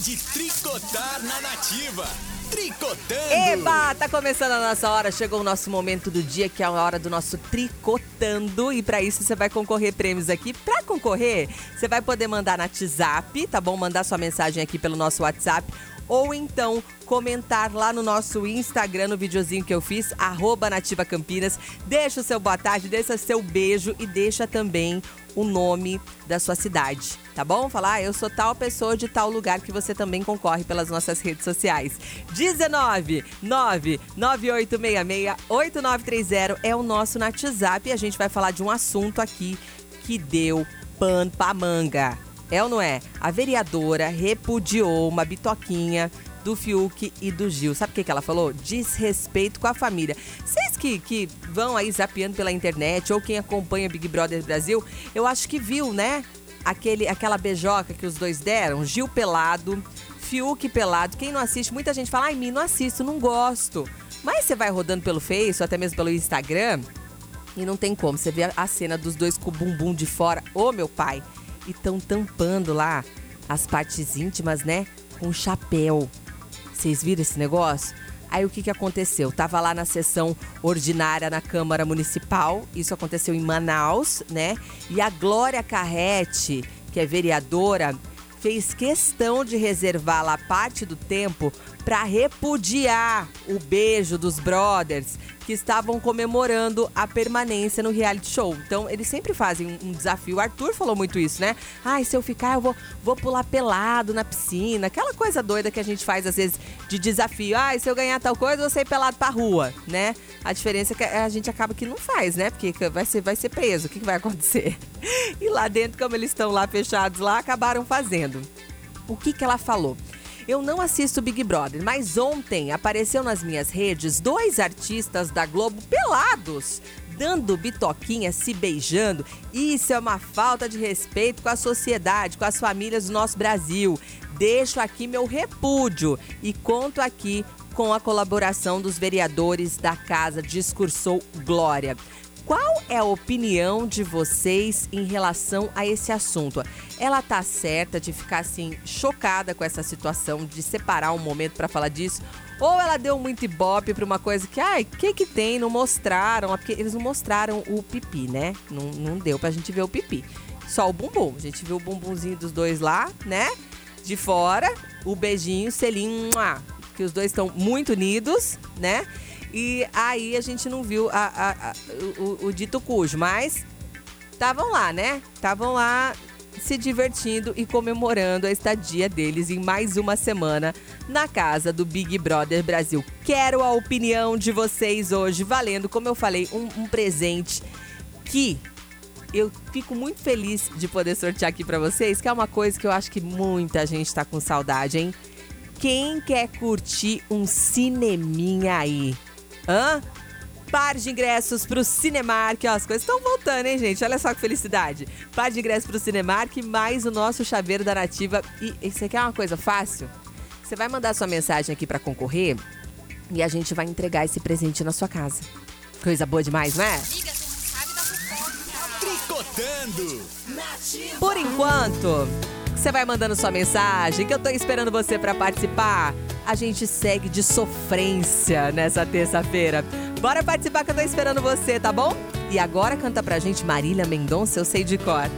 de tricotar na nativa. Tricotando! Eba, tá começando a nossa hora. Chegou o nosso momento do dia, que é a hora do nosso tricotando. E para isso você vai concorrer prêmios aqui. Para concorrer, você vai poder mandar na WhatsApp, tá bom? Mandar sua mensagem aqui pelo nosso WhatsApp ou então comentar lá no nosso Instagram, no videozinho que eu fiz, arroba Nativa Campinas. Deixa o seu boa tarde, deixa seu beijo e deixa também o nome da sua cidade, tá bom? Falar, ah, eu sou tal pessoa de tal lugar que você também concorre pelas nossas redes sociais. 19 99866 8930 é o nosso WhatsApp e a gente vai falar de um assunto aqui que deu pano pra manga. É ou não é? A vereadora repudiou uma bitoquinha do Fiuk e do Gil. Sabe o que, que ela falou? Desrespeito com a família. Vocês que, que vão aí zapeando pela internet ou quem acompanha Big Brother Brasil, eu acho que viu, né? Aquele, aquela beijoca que os dois deram, Gil pelado, Fiuk pelado. Quem não assiste, muita gente fala, ai, mim, não assisto, não gosto. Mas você vai rodando pelo Face ou até mesmo pelo Instagram e não tem como. Você vê a cena dos dois com o bumbum de fora. Ô, meu pai! e estão tampando lá as partes íntimas, né? Com chapéu. Vocês viram esse negócio? Aí o que, que aconteceu? Tava lá na sessão ordinária na Câmara Municipal, isso aconteceu em Manaus, né? E a Glória Carrete, que é vereadora, fez questão de reservar lá parte do tempo para repudiar o beijo dos brothers que estavam comemorando a permanência no reality show. Então, eles sempre fazem um desafio. O Arthur falou muito isso, né? Ai, se eu ficar, eu vou, vou pular pelado na piscina. Aquela coisa doida que a gente faz, às vezes, de desafio. Ai, se eu ganhar tal coisa, eu vou sair pelado pra rua, né? A diferença é que a gente acaba que não faz, né? Porque vai ser, vai ser preso. O que, que vai acontecer? E lá dentro, como eles estão lá fechados lá, acabaram fazendo. O que, que ela falou? Eu não assisto Big Brother, mas ontem apareceu nas minhas redes dois artistas da Globo pelados, dando bitoquinha, se beijando. Isso é uma falta de respeito com a sociedade, com as famílias do nosso Brasil. Deixo aqui meu repúdio e conto aqui com a colaboração dos vereadores da casa, discursou Glória. Qual é a opinião de vocês em relação a esse assunto? Ela tá certa de ficar assim chocada com essa situação de separar um momento para falar disso? Ou ela deu muito ibope pra uma coisa que, ai, o que que tem? Não mostraram. Porque eles não mostraram o pipi, né? Não, não deu pra gente ver o pipi. Só o bumbum. A gente viu o bumbumzinho dos dois lá, né? De fora. O beijinho, selinho, que os dois estão muito unidos, né? E aí a gente não viu a, a, a, o, o dito cujo, mas estavam lá, né? Estavam lá se divertindo e comemorando a estadia deles em mais uma semana na casa do Big Brother Brasil. Quero a opinião de vocês hoje, valendo, como eu falei, um, um presente que eu fico muito feliz de poder sortear aqui para vocês, que é uma coisa que eu acho que muita gente tá com saudade, hein? Quem quer curtir um cineminha aí? Hã? Par de ingressos pro Cinemark. Ó, as coisas estão voltando, hein, gente? Olha só que felicidade. Par de ingressos pro Cinemark, mais o nosso chaveiro da Nativa. E isso aqui é uma coisa fácil? Você vai mandar sua mensagem aqui para concorrer e a gente vai entregar esse presente na sua casa. Coisa boa demais, né? Tricotando! Por enquanto, você vai mandando sua mensagem, que eu tô esperando você para participar a gente segue de sofrência nessa terça-feira. Bora participar que eu tô esperando você, tá bom? E agora canta pra gente Marília Mendonça, eu sei de cor.